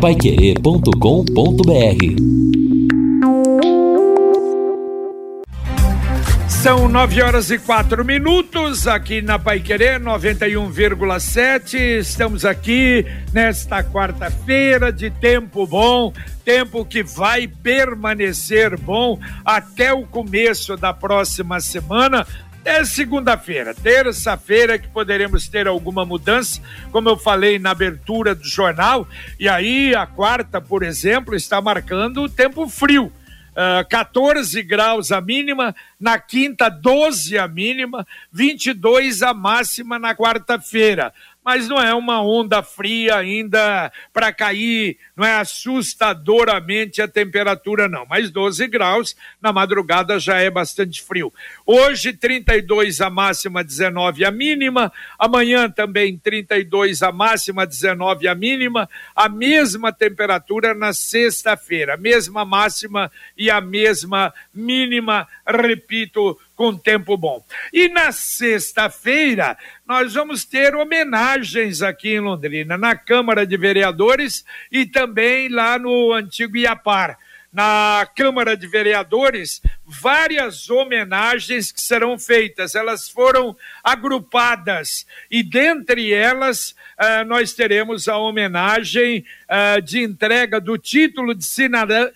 paiquerê.com.br São nove horas e quatro minutos aqui na Pai Querer 91,7. Estamos aqui nesta quarta-feira de tempo bom, tempo que vai permanecer bom até o começo da próxima semana. É segunda-feira, terça-feira que poderemos ter alguma mudança, como eu falei na abertura do jornal, e aí a quarta, por exemplo, está marcando o tempo frio. Uh, ah, 14 graus a mínima, na quinta 12 a mínima, 22 a máxima na quarta-feira mas não é uma onda fria ainda para cair, não é assustadoramente a temperatura, não. Mas 12 graus na madrugada já é bastante frio. Hoje, 32 a máxima, 19 a mínima. Amanhã também 32 a máxima, 19 a mínima. A mesma temperatura na sexta-feira, mesma máxima e a mesma mínima, repito, com tempo bom. E na sexta-feira, nós vamos ter homenagens aqui em Londrina, na Câmara de Vereadores e também lá no antigo Iapar. Na Câmara de Vereadores, várias homenagens que serão feitas, elas foram agrupadas e dentre elas uh, nós teremos a homenagem uh, de entrega do título de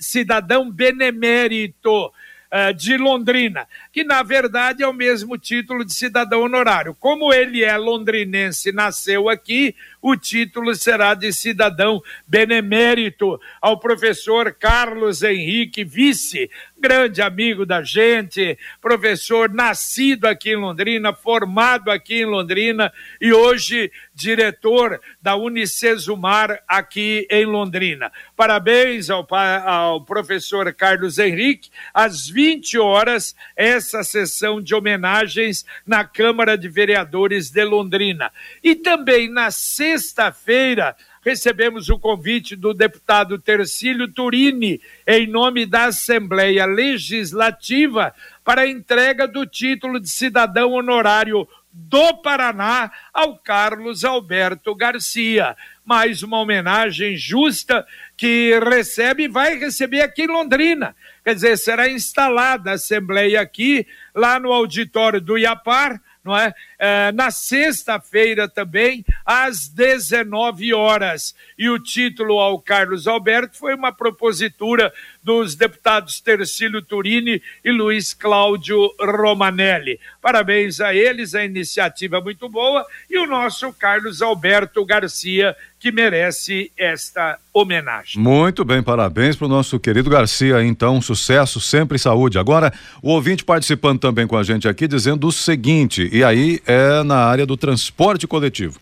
cidadão, benemérito uh, de Londrina, que na verdade é o mesmo título de cidadão honorário. Como ele é londrinense, nasceu aqui, o título será de cidadão benemérito ao professor Carlos Henrique Vice, grande amigo da gente, professor nascido aqui em Londrina, formado aqui em Londrina e hoje diretor da Unicesumar aqui em Londrina. Parabéns ao, ao professor Carlos Henrique. Às 20 horas, essa sessão de homenagens na Câmara de Vereadores de Londrina. E também na sexta-feira, recebemos o convite do deputado Tercílio Turini, em nome da Assembleia Legislativa, para a entrega do título de cidadão honorário do Paraná ao Carlos Alberto Garcia. Mais uma homenagem justa que recebe e vai receber aqui em Londrina. Quer dizer, será instalada a Assembleia aqui, lá no auditório do Iapar, não é? É na sexta-feira também, às 19 horas. E o título ao Carlos Alberto foi uma propositura dos deputados Tercílio Turini e Luiz Cláudio Romanelli. Parabéns a eles, a iniciativa muito boa e o nosso Carlos Alberto Garcia, que merece esta homenagem. Muito bem, parabéns para o nosso querido Garcia, então, sucesso, sempre saúde. Agora, o ouvinte participando também com a gente aqui, dizendo o seguinte, e aí é na área do transporte coletivo.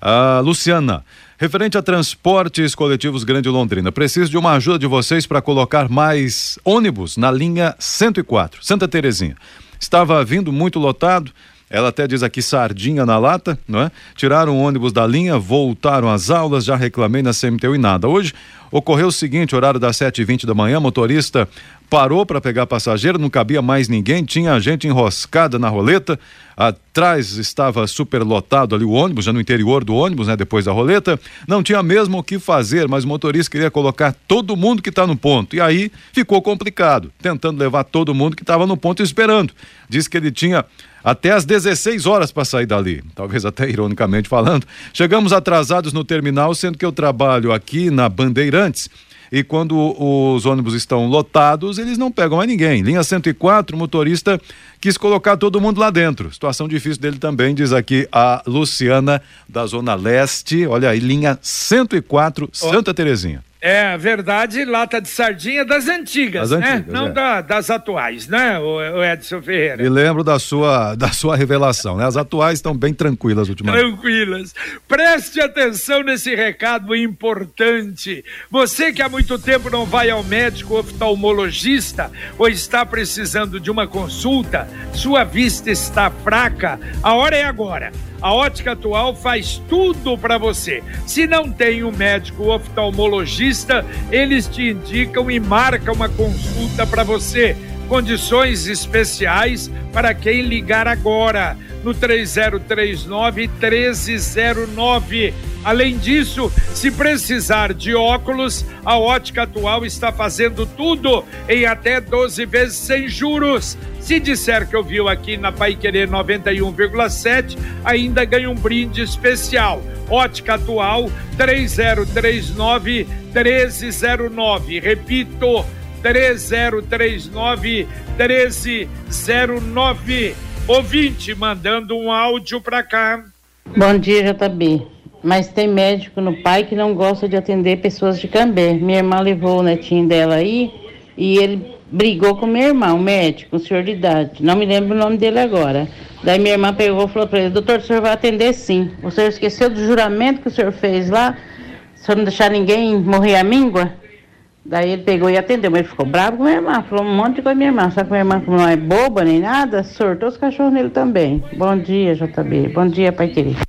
A Luciana, referente a transportes coletivos Grande Londrina, preciso de uma ajuda de vocês para colocar mais ônibus na linha 104, Santa Terezinha. Estava vindo muito lotado, ela até diz aqui sardinha na lata, não é? Tiraram o ônibus da linha, voltaram às aulas, já reclamei na CMTU e nada. Hoje ocorreu o seguinte, horário das sete e vinte da manhã, motorista parou para pegar passageiro, não cabia mais ninguém, tinha gente enroscada na roleta, atrás estava super lotado ali o ônibus, já no interior do ônibus, né, depois da roleta, não tinha mesmo o que fazer, mas o motorista queria colocar todo mundo que está no ponto, e aí ficou complicado, tentando levar todo mundo que estava no ponto esperando. Disse que ele tinha até às 16 horas para sair dali, talvez até ironicamente falando. Chegamos atrasados no terminal, sendo que eu trabalho aqui na Bandeirantes e quando os ônibus estão lotados, eles não pegam mais ninguém. Linha 104, o motorista quis colocar todo mundo lá dentro. Situação difícil dele também, diz aqui a Luciana da Zona Leste. Olha aí, linha 104, Santa Terezinha. É verdade, lata de sardinha das antigas, das né? Antigas, Não é. da, das atuais, né, o, Edson Ferreira? Me lembro da sua, da sua revelação, né? As atuais estão bem tranquilas ultimamente. Tranquilas. Preste atenção nesse recado importante. Você que há muito tempo não vai ao médico oftalmologista ou está precisando de uma consulta, sua vista está fraca, a hora é agora. A Ótica Atual faz tudo para você. Se não tem um médico oftalmologista, eles te indicam e marcam uma consulta para você. Condições especiais para quem ligar agora no 3039 1309 Além disso, se precisar de óculos, a Ótica Atual está fazendo tudo em até 12 vezes sem juros. Se disser que ouviu aqui na Pai Querer 91,7, ainda ganha um brinde especial. Ótica Atual 3039 1309. Repito, 3039 1309. Ouvinte mandando um áudio para cá. Bom dia, JB. Mas tem médico no pai que não gosta de atender pessoas de Cambé. Minha irmã levou o netinho dela aí e ele brigou com minha irmã, o médico, o senhor de idade. Não me lembro o nome dele agora. Daí minha irmã pegou e falou para ele: Doutor, o senhor vai atender sim. O senhor esqueceu do juramento que o senhor fez lá? O senhor não deixar ninguém morrer à míngua? Daí ele pegou e atendeu, mas ele ficou bravo com minha irmã, falou um monte de coisa minha irmã. Só que minha irmã, como não é boba nem nada, sortou os cachorros nele também. Bom dia, JB. Bom dia, pai querido.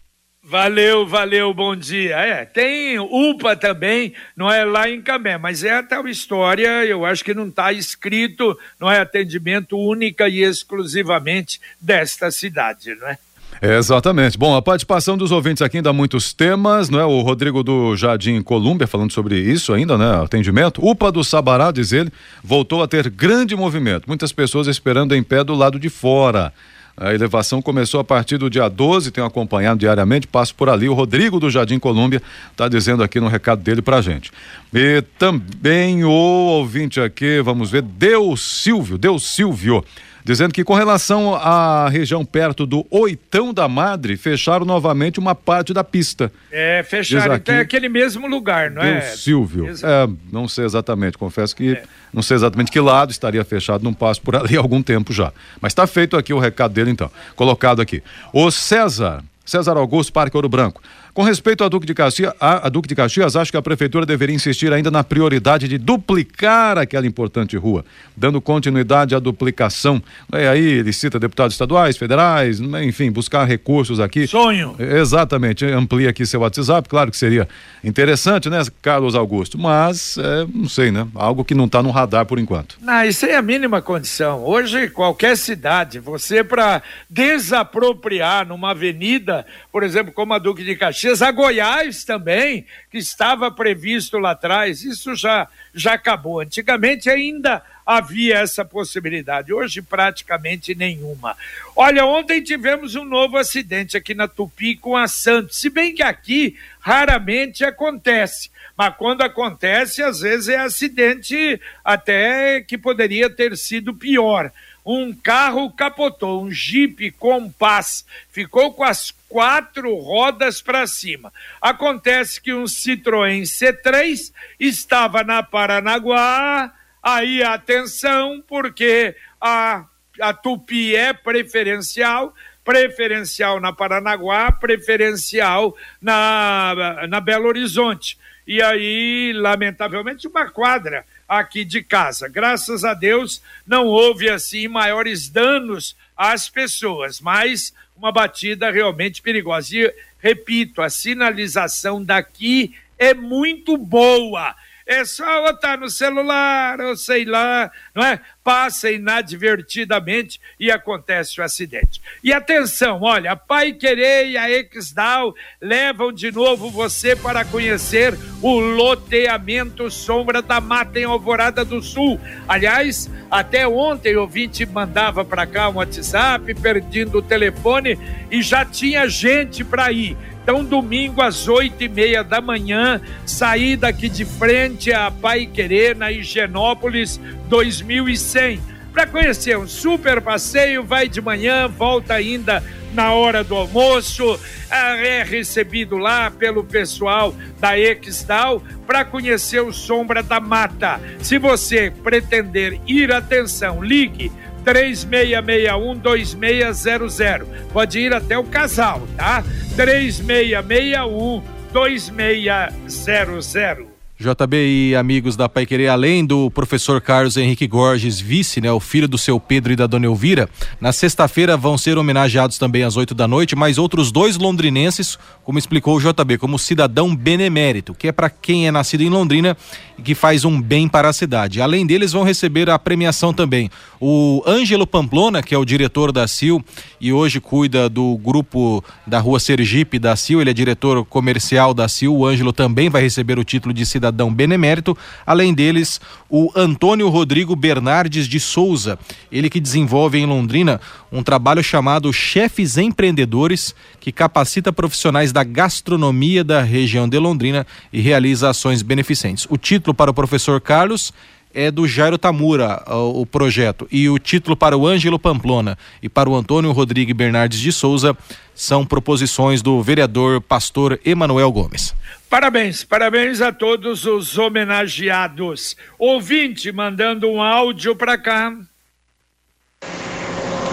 Valeu, valeu, bom dia. É, tem UPA também, não é lá em Camé, mas é a tal história, eu acho que não está escrito, não é atendimento única e exclusivamente desta cidade, não é? Exatamente. Bom, a participação dos ouvintes aqui dá muitos temas, não é? O Rodrigo do Jardim Colúmbia falando sobre isso ainda, né? Atendimento. UPA do Sabará, diz ele, voltou a ter grande movimento. Muitas pessoas esperando em pé do lado de fora. A elevação começou a partir do dia 12, tenho acompanhado diariamente, passo por ali. O Rodrigo do Jardim Colúmbia está dizendo aqui no recado dele pra gente. E também o ouvinte aqui, vamos ver, Deus Silvio, Deus Silvio dizendo que com relação à região perto do Oitão da Madre, fecharam novamente uma parte da pista. É, fecharam até aquele mesmo lugar, não é? Silvio. É, não sei exatamente, confesso que é. não sei exatamente que lado estaria fechado, não passo por ali há algum tempo já. Mas está feito aqui o recado dele então, colocado aqui. O César, César Augusto, Parque Ouro Branco. Com respeito a Duque de Caxias, a, a Duque de Caxias, acho que a prefeitura deveria insistir ainda na prioridade de duplicar aquela importante rua, dando continuidade à duplicação. É, aí ele cita deputados estaduais, federais, enfim, buscar recursos aqui. Sonho. Exatamente. Amplia aqui seu WhatsApp, claro que seria interessante, né, Carlos Augusto? Mas, é, não sei, né? Algo que não está no radar por enquanto. Não, isso é a mínima condição. Hoje, qualquer cidade, você para desapropriar numa avenida, por exemplo, como a Duque de Caxias, a Goiás também, que estava previsto lá atrás, isso já, já acabou. Antigamente ainda havia essa possibilidade, hoje praticamente nenhuma. Olha, ontem tivemos um novo acidente aqui na Tupi com a Santos, se bem que aqui raramente acontece. Mas quando acontece, às vezes é acidente até que poderia ter sido pior um carro capotou, um Jeep Compass, ficou com as quatro rodas para cima. Acontece que um Citroën C3 estava na Paranaguá, aí atenção, porque a, a Tupi é preferencial, preferencial na Paranaguá, preferencial na, na Belo Horizonte. E aí, lamentavelmente, uma quadra aqui de casa. Graças a Deus não houve assim maiores danos às pessoas, mas uma batida realmente perigosa. E repito, a sinalização daqui é muito boa é só botar no celular, ou sei lá, não é? Passa inadvertidamente e acontece o acidente. E atenção, olha, a Pai Querer e a Exdal levam de novo você para conhecer o loteamento Sombra da Mata em Alvorada do Sul. Aliás, até ontem o ouvinte mandava para cá um WhatsApp perdendo o telefone e já tinha gente para ir. Então, domingo às oito e meia da manhã, saída aqui de frente a Pai Querer, na Higienópolis 2100. Para conhecer um super passeio, vai de manhã, volta ainda na hora do almoço, é recebido lá pelo pessoal da Exdal para conhecer o Sombra da Mata. Se você pretender ir, atenção, ligue 3661-2600. Pode ir até o casal, tá? 3661-2600. JB e amigos da Pai Querer, além do professor Carlos Henrique Gorges, vice, né, o filho do seu Pedro e da dona Elvira, na sexta-feira vão ser homenageados também às 8 da noite, mais outros dois londrinenses, como explicou o JB, como cidadão benemérito, que é para quem é nascido em Londrina e que faz um bem para a cidade. Além deles, vão receber a premiação também. O Ângelo Pamplona, que é o diretor da CIL e hoje cuida do grupo da rua Sergipe da CIL, ele é diretor comercial da CIL, o Ângelo também vai receber o título de cidadão cidadão benemérito, além deles o Antônio Rodrigo Bernardes de Souza, ele que desenvolve em Londrina um trabalho chamado Chefes Empreendedores, que capacita profissionais da gastronomia da região de Londrina e realiza ações beneficentes. O título para o professor Carlos é do Jairo Tamura, o, projeto. E o título para o Ângelo Pamplona e para o Antônio Rodrigues Bernardes de Souza são proposições do vereador pastor Emanuel Gomes. Parabéns, parabéns a todos os homenageados. Ouvinte mandando um áudio para cá.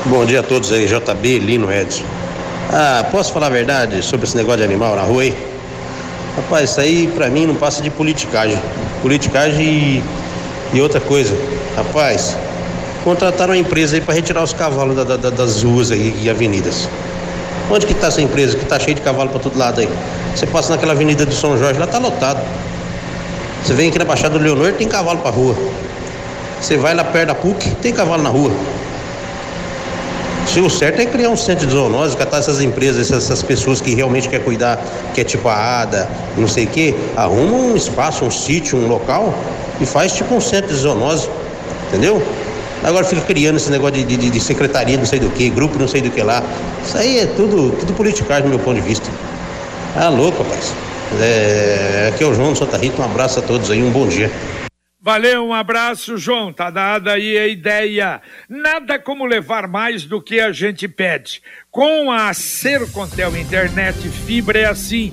Bom dia a todos aí, JB, Lino, Edson. Ah, posso falar a verdade sobre esse negócio de animal na rua aí? Rapaz, isso aí pra mim não passa de politicagem. Politicagem e e outra coisa, rapaz, contrataram uma empresa aí para retirar os cavalos da, da, das ruas aí e avenidas. Onde que está essa empresa que está cheia de cavalo para todo lado aí? Você passa naquela avenida do São Jorge, lá tá lotado. Você vem aqui na Baixada do Leonor, tem cavalo para rua. Você vai lá perto da PUC, tem cavalo na rua. Se o certo é criar um centro de zoonose, catar essas empresas, essas, essas pessoas que realmente quer cuidar, que é tipo a ADA, não sei o quê, arruma um espaço, um sítio, um local e faz tipo um centro de zoonose, entendeu? Agora fica criando esse negócio de, de, de secretaria não sei do que, grupo não sei do que lá. Isso aí é tudo, tudo politicagem do meu ponto de vista. Ah, louco, rapaz. É, aqui é o João do Santa Rita, um abraço a todos aí, um bom dia. Valeu, um abraço, João. Tá dada aí a ideia. Nada como levar mais do que a gente pede. Com a Sercontel Internet Fibra é assim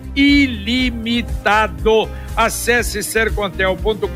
ilimitado. Acesse sercontel.com.br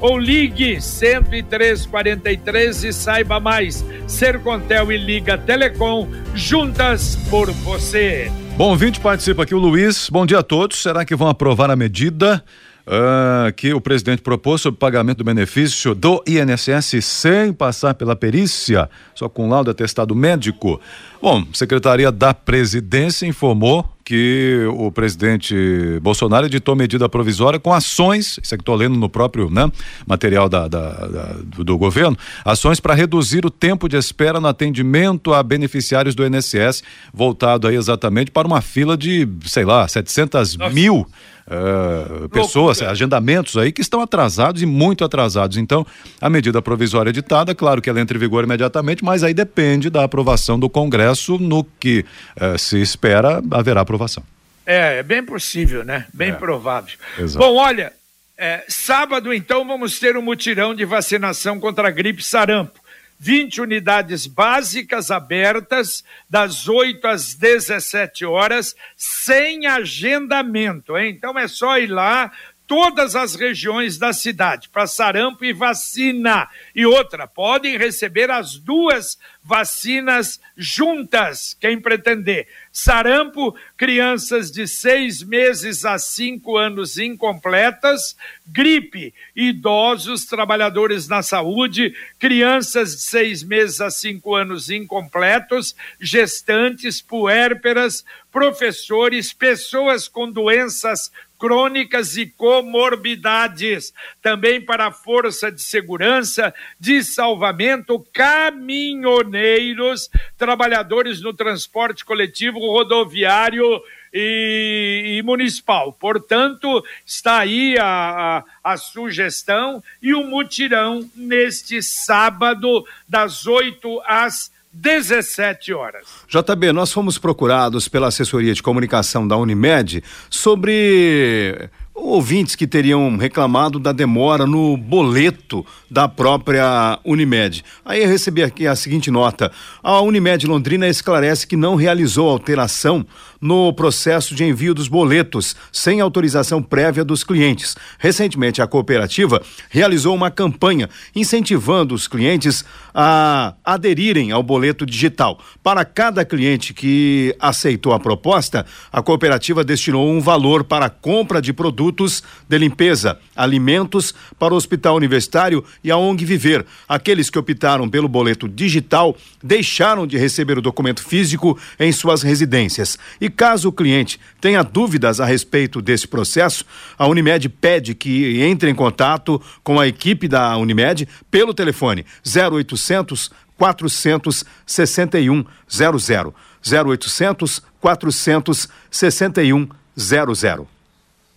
ou ligue 10343 e saiba mais. Sercontel e Liga Telecom, juntas por você. Bom, ouvinte participa aqui o Luiz. Bom dia a todos. Será que vão aprovar a medida? Uh, que o presidente propôs sobre pagamento do benefício do INSS sem passar pela perícia, só com laudo atestado médico. Bom, Secretaria da Presidência informou que o presidente Bolsonaro editou medida provisória com ações, isso é que estou lendo no próprio né, material da, da, da do, governo, ações para reduzir o tempo de espera no atendimento a beneficiários do INSS, voltado aí exatamente para uma fila de, sei lá, 700 Nossa. mil uh, pessoas, agendamentos aí que estão atrasados e muito atrasados. Então, a medida provisória editada, claro que ela entra em vigor imediatamente, mas aí depende da aprovação do Congresso, no que uh, se espera haverá aprovação. É, é bem possível, né? Bem é. provável. Exato. Bom, olha, é, sábado então vamos ter um mutirão de vacinação contra a gripe sarampo. 20 unidades básicas abertas, das 8 às 17 horas, sem agendamento. Hein? Então é só ir lá, todas as regiões da cidade para sarampo e vacina. E outra, podem receber as duas vacinas juntas, quem pretender. Sarampo, crianças de seis meses a cinco anos incompletas. Gripe, idosos, trabalhadores na saúde, crianças de seis meses a cinco anos incompletos, gestantes, puérperas, professores, pessoas com doenças crônicas e comorbidades. Também para a Força de Segurança, de Salvamento, caminhoneiros, trabalhadores no transporte coletivo rodoviário e, e municipal. Portanto, está aí a, a, a, sugestão e o mutirão neste sábado, das 8 às 17 horas. JB, nós fomos procurados pela assessoria de comunicação da Unimed sobre ouvintes que teriam reclamado da demora no boleto da própria Unimed. Aí eu recebi aqui a seguinte nota: a Unimed Londrina esclarece que não realizou alteração no processo de envio dos boletos sem autorização prévia dos clientes. Recentemente, a cooperativa realizou uma campanha incentivando os clientes a aderirem ao boleto digital. Para cada cliente que aceitou a proposta, a cooperativa destinou um valor para a compra de produtos de limpeza, alimentos para o Hospital Universitário e a ONG Viver. Aqueles que optaram pelo boleto digital deixaram de receber o documento físico em suas residências. E caso o cliente tenha dúvidas a respeito desse processo, a Unimed pede que entre em contato com a equipe da Unimed pelo telefone 0800 461 00. 0800 461 00.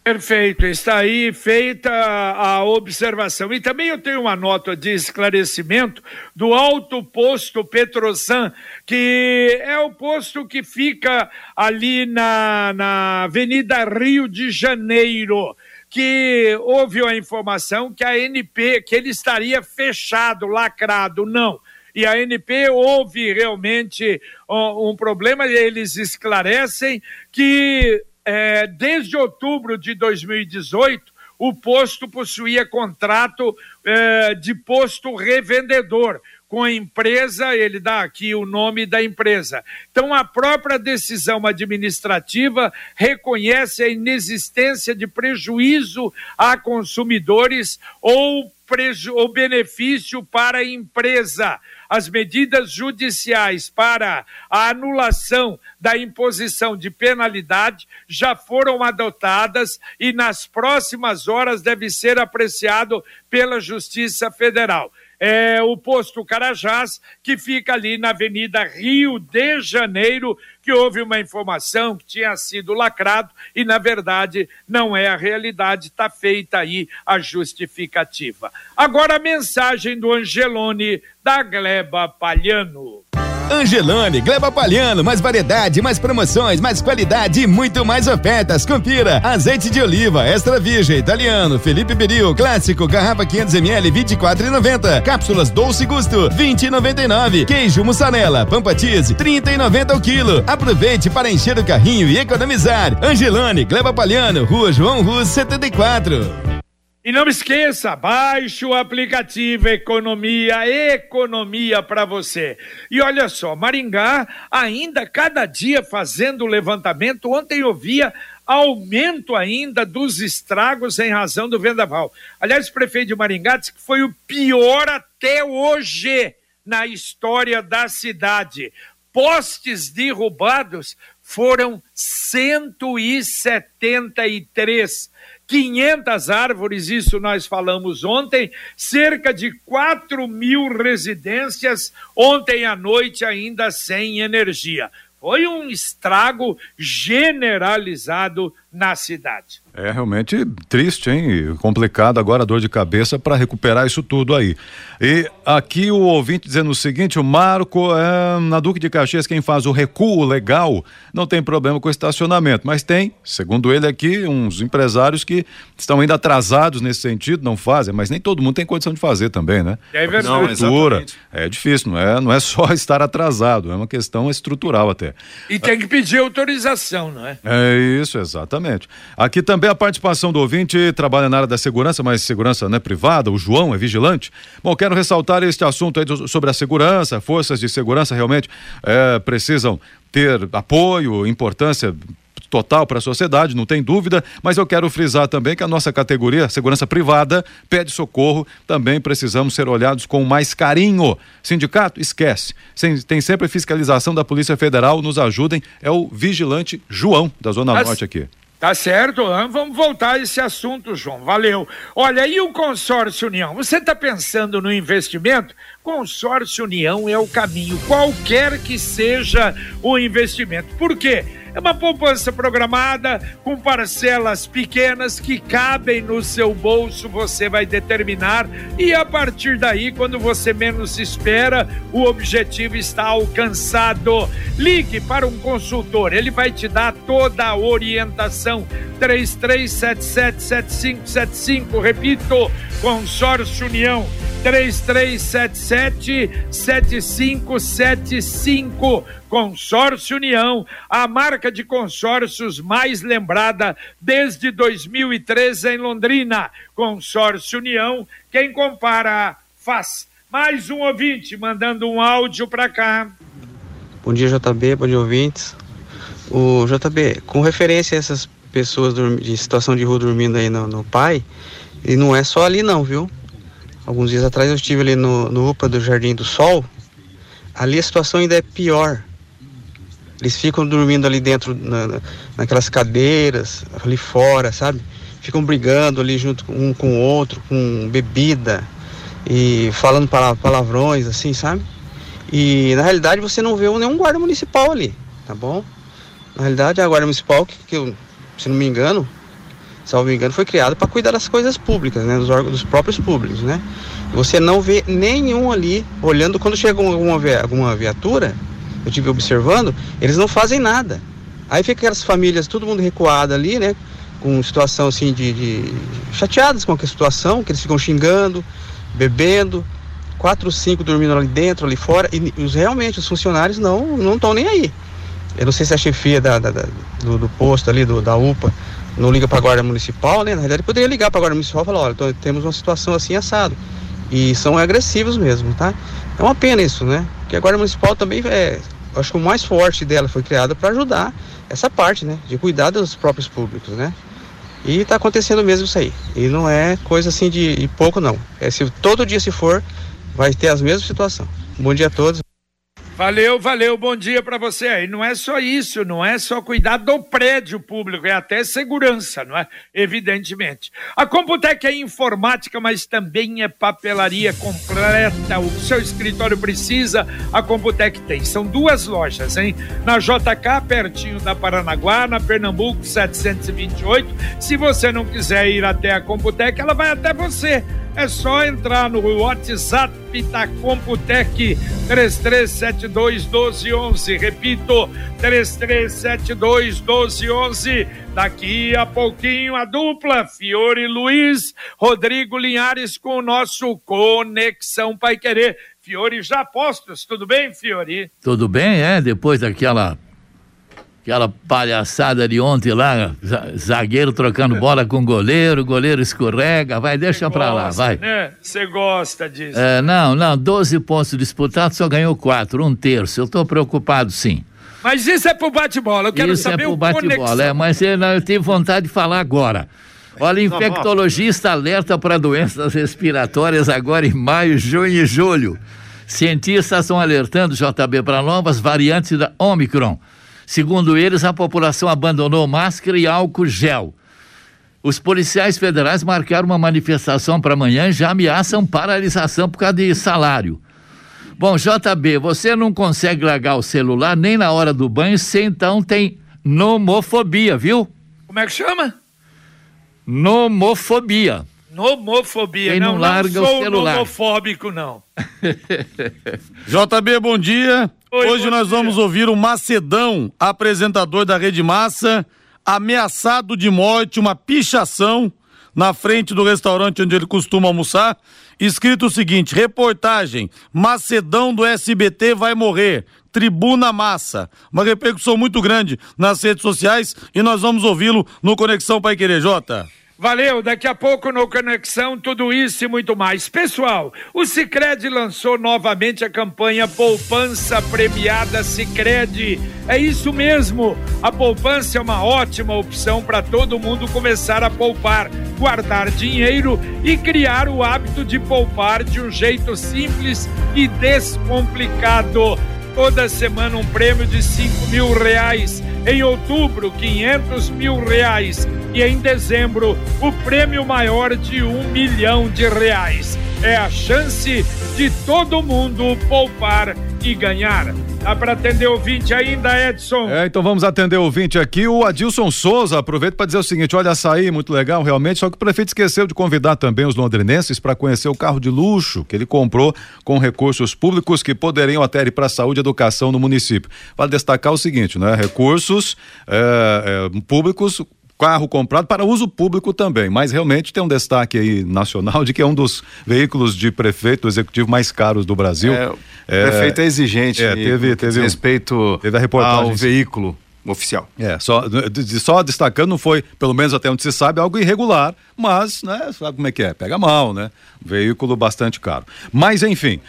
Perfeito, está aí feita a observação. E também eu tenho uma nota de esclarecimento do Alto Posto Petrosan, que é o posto que fica ali na, na Avenida Rio de Janeiro que houve a informação que a NP, que ele estaria fechado, lacrado. Não. E a NP houve realmente um problema, e eles esclarecem que é, desde outubro de 2018, o posto possuía contrato é, de posto revendedor com a empresa, ele dá aqui o nome da empresa. Então, a própria decisão administrativa reconhece a inexistência de prejuízo a consumidores ou, preju ou benefício para a empresa as medidas judiciais para a anulação da imposição de penalidade já foram adotadas e nas próximas horas deve ser apreciado pela Justiça Federal é o posto Carajás, que fica ali na Avenida Rio de Janeiro, que houve uma informação que tinha sido lacrado e, na verdade, não é a realidade, está feita aí a justificativa. Agora a mensagem do Angelone da Gleba Palhano. Angelone, Gleba Palhano, mais variedade, mais promoções, mais qualidade e muito mais ofertas. Confira: azeite de oliva, extra virgem, italiano, Felipe Beril, clássico, garrafa 500ml, 24,90. Cápsulas Doce Gusto, 20,99. Queijo mussarela, pampa cheese, 30,90 o quilo. Aproveite para encher o carrinho e economizar. Angelone, Gleba Palhano, Rua João Rus, 74. E não esqueça, baixe o aplicativo Economia, Economia para você. E olha só, Maringá ainda cada dia fazendo o levantamento. Ontem eu via aumento ainda dos estragos em razão do vendaval. Aliás, o prefeito de Maringá disse que foi o pior até hoje na história da cidade. Postes derrubados foram 173 500 árvores, isso nós falamos ontem, cerca de 4 mil residências ontem à noite ainda sem energia. Foi um estrago generalizado na cidade. É realmente triste, hein? Complicado agora, dor de cabeça para recuperar isso tudo aí. E aqui o ouvinte dizendo o seguinte: o Marco, é, na Duque de Caxias, quem faz o recuo legal não tem problema com estacionamento, mas tem, segundo ele aqui, uns empresários que estão ainda atrasados nesse sentido, não fazem, mas nem todo mundo tem condição de fazer também, né? É verdade. Não, estrutura, é difícil, não é, não é só estar atrasado, é uma questão estrutural até. E tem que pedir autorização, não é? É isso, exatamente. Aqui também também a participação do ouvinte trabalha na área da segurança, mas segurança né, privada, o João é vigilante. Bom, quero ressaltar este assunto aí sobre a segurança, forças de segurança realmente é, precisam ter apoio, importância total para a sociedade, não tem dúvida, mas eu quero frisar também que a nossa categoria, segurança privada, pede socorro, também precisamos ser olhados com mais carinho. Sindicato, esquece. tem sempre fiscalização da Polícia Federal, nos ajudem, é o vigilante João, da Zona As... Norte aqui. Tá certo? Vamos voltar a esse assunto, João. Valeu. Olha, e o consórcio União? Você está pensando no investimento? Consórcio União é o caminho, qualquer que seja o investimento. Por quê? É uma poupança programada com parcelas pequenas que cabem no seu bolso, você vai determinar e a partir daí, quando você menos espera, o objetivo está alcançado. Ligue para um consultor, ele vai te dar toda a orientação. 33777575, repito, Consórcio União 3377-7575. Consórcio União, a marca de consórcios mais lembrada desde 2013 em Londrina. Consórcio União, quem compara faz. Mais um ouvinte mandando um áudio para cá. Bom dia, JB, bom dia, ouvintes. O JB, com referência a essas pessoas de situação de rua dormindo aí no, no pai, e não é só ali não, viu? Alguns dias atrás eu estive ali no, no UPA do Jardim do Sol. Ali a situação ainda é pior. Eles ficam dormindo ali dentro, na, naquelas cadeiras, ali fora, sabe? Ficam brigando ali junto um com o outro, com bebida e falando palavrões, assim, sabe? E na realidade você não vê nenhum guarda municipal ali, tá bom? Na realidade a guarda municipal, que, que eu, se não me engano, salvo engano, foi criado para cuidar das coisas públicas, né, dos órgãos dos próprios públicos, né? Você não vê nenhum ali olhando quando chega alguma, alguma viatura, eu tive observando, eles não fazem nada. Aí fica aquelas famílias, todo mundo recuado ali, né? Com situação assim de, de chateadas com a situação, que eles ficam xingando, bebendo, quatro, cinco dormindo ali dentro, ali fora, e os, realmente os funcionários não não estão nem aí. Eu não sei se a chefia da, da, da do, do, posto ali, do, da UPA, não liga para a guarda municipal, né? Na verdade, poderia ligar para a guarda municipal e falar, olha, temos uma situação assim assado. E são agressivos mesmo, tá? É uma pena isso, né? Porque a guarda municipal também é, acho que o mais forte dela foi criada para ajudar essa parte, né? De cuidar dos próprios públicos, né? E está acontecendo mesmo isso aí. E não é coisa assim de, de pouco não. É se todo dia se for, vai ter as mesmas situações. Bom dia a todos. Valeu, valeu, bom dia para você aí. Não é só isso, não é só cuidar do prédio público, é até segurança, não é? Evidentemente. A Computec é informática, mas também é papelaria completa. O seu escritório precisa, a Computec tem. São duas lojas, hein? Na JK, pertinho da Paranaguá, na Pernambuco 728. Se você não quiser ir até a Computec, ela vai até você é só entrar no WhatsApp da Computec 3372 1211. Repito, 3372 1211. Daqui a pouquinho a dupla Fiore Luiz, Rodrigo Linhares com o nosso Conexão Pai Querer. Fiore já postos, tudo bem, Fiore? Tudo bem, é? Depois daquela aquela palhaçada de ontem lá, zagueiro trocando bola com goleiro, goleiro escorrega, vai, deixa Cê pra gosta, lá, vai. Né? Você gosta disso? É, não, não, 12 pontos disputados, só ganhou quatro, um terço. Eu tô preocupado sim. Mas isso é pro bate-bola, eu quero isso saber é pro o bate-bola, é, mas eu, eu tive vontade de falar agora. Olha, infectologista alerta para doenças respiratórias agora em maio, junho e julho. Cientistas estão alertando, JB, para novas variantes da Omicron. Segundo eles, a população abandonou máscara e álcool gel. Os policiais federais marcaram uma manifestação para amanhã e já ameaçam paralisação por causa de salário. Bom, JB, você não consegue largar o celular nem na hora do banho, se então tem nomofobia, viu? Como é que chama? Nomofobia. Nomofobia, Quem não, não larga não sou o celular. nomofóbico, não. JB, bom dia. Hoje nós vamos ouvir o Macedão, apresentador da Rede Massa, ameaçado de morte, uma pichação na frente do restaurante onde ele costuma almoçar. Escrito o seguinte: reportagem: Macedão do SBT vai morrer. Tribuna Massa. Uma repercussão muito grande nas redes sociais e nós vamos ouvi-lo no Conexão Pai Querer Jota. Valeu, daqui a pouco no Conexão, tudo isso e muito mais. Pessoal, o Cicred lançou novamente a campanha Poupança Premiada Cicred. É isso mesmo, a poupança é uma ótima opção para todo mundo começar a poupar, guardar dinheiro e criar o hábito de poupar de um jeito simples e descomplicado. Toda semana um prêmio de 5 mil reais. Em outubro, 500 mil reais. E em dezembro, o prêmio maior de um milhão de reais. É a chance de todo mundo poupar e ganhar. Dá para atender ouvinte ainda, Edson? É, então vamos atender ouvinte aqui. O Adilson Souza, aproveita para dizer o seguinte: olha, açaí, muito legal, realmente, só que o prefeito esqueceu de convidar também os londrinenses para conhecer o carro de luxo que ele comprou com recursos públicos que poderiam até ir para a saúde e educação no município. Vale destacar o seguinte, né? Recursos é, é, públicos carro comprado para uso público também, mas realmente tem um destaque aí nacional de que é um dos veículos de prefeito executivo mais caros do Brasil. É, o é, prefeito é exigente. É, teve, teve respeito teve a reportagem, ao veículo oficial. É, só, só destacando, não foi, pelo menos até onde se sabe, algo irregular, mas, né, sabe como é que é? Pega mal, né? Veículo bastante caro. Mas, enfim.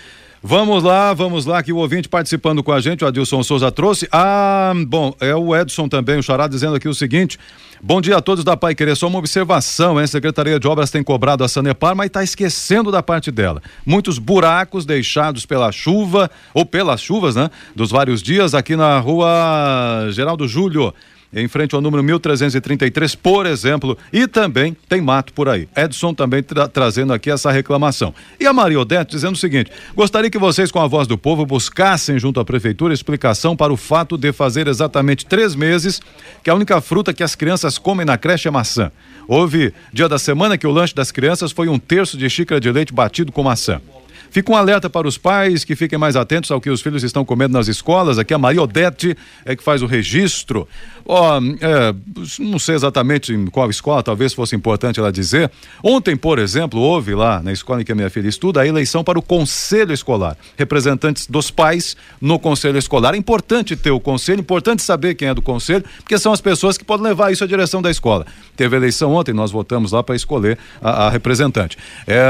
Vamos lá, vamos lá, que o ouvinte participando com a gente, o Adilson Souza trouxe. Ah, bom, é o Edson também, o Xará, dizendo aqui o seguinte: Bom dia a todos da Pai Querer. Só uma observação, hein? Secretaria de Obras tem cobrado a Sanepar, mas está esquecendo da parte dela. Muitos buracos deixados pela chuva, ou pelas chuvas, né? Dos vários dias aqui na rua Geraldo Júlio em frente ao número 1333, por exemplo, e também tem mato por aí. Edson também tra trazendo aqui essa reclamação. E a Maria Odete dizendo o seguinte: gostaria que vocês, com a voz do povo, buscassem junto à prefeitura explicação para o fato de fazer exatamente três meses que a única fruta que as crianças comem na creche é maçã. Houve dia da semana que o lanche das crianças foi um terço de xícara de leite batido com maçã. Fica um alerta para os pais que fiquem mais atentos ao que os filhos estão comendo nas escolas. Aqui a Maria Odete é que faz o registro. Ó, oh, é, não sei exatamente em qual escola, talvez fosse importante ela dizer. Ontem, por exemplo, houve lá na escola em que a minha filha estuda a eleição para o conselho escolar. Representantes dos pais no conselho escolar. É importante ter o conselho, importante saber quem é do conselho, porque são as pessoas que podem levar isso à direção da escola. Teve eleição ontem, nós votamos lá para escolher a, a representante. É,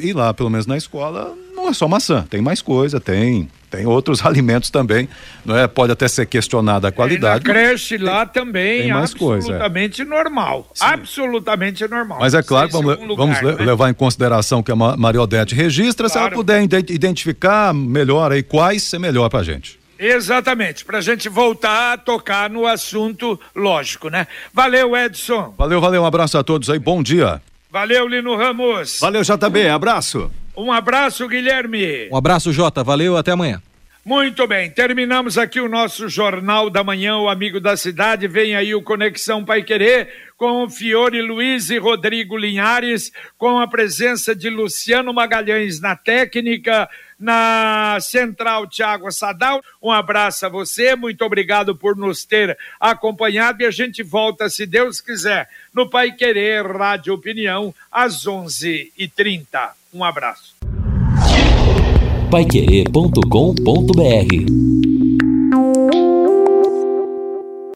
e lá, pelo menos na escola, não é só maçã, tem mais coisa, tem tem outros alimentos também, não é? Pode até ser questionada a qualidade. na creche lá também, tem mais absolutamente coisa, é. normal, Sim. absolutamente normal. Mas é claro, vamos, lugar, vamos né? levar em consideração que a Mariodete registra, claro. se ela puder identificar melhor aí quais, é melhor pra gente. Exatamente, para a gente voltar a tocar no assunto lógico, né? Valeu, Edson. Valeu, valeu, um abraço a todos aí, bom dia. Valeu, Lino Ramos. Valeu, JB, abraço. Um abraço, Guilherme. Um abraço, Jota. Valeu, até amanhã. Muito bem, terminamos aqui o nosso Jornal da Manhã, o Amigo da Cidade. Vem aí o Conexão Pai Querer com Fiore Luiz e Rodrigo Linhares, com a presença de Luciano Magalhães na técnica, na Central Tiago Sadal. Um abraço a você, muito obrigado por nos ter acompanhado e a gente volta, se Deus quiser, no Pai Querer Rádio Opinião, às 11h30. Um abraço.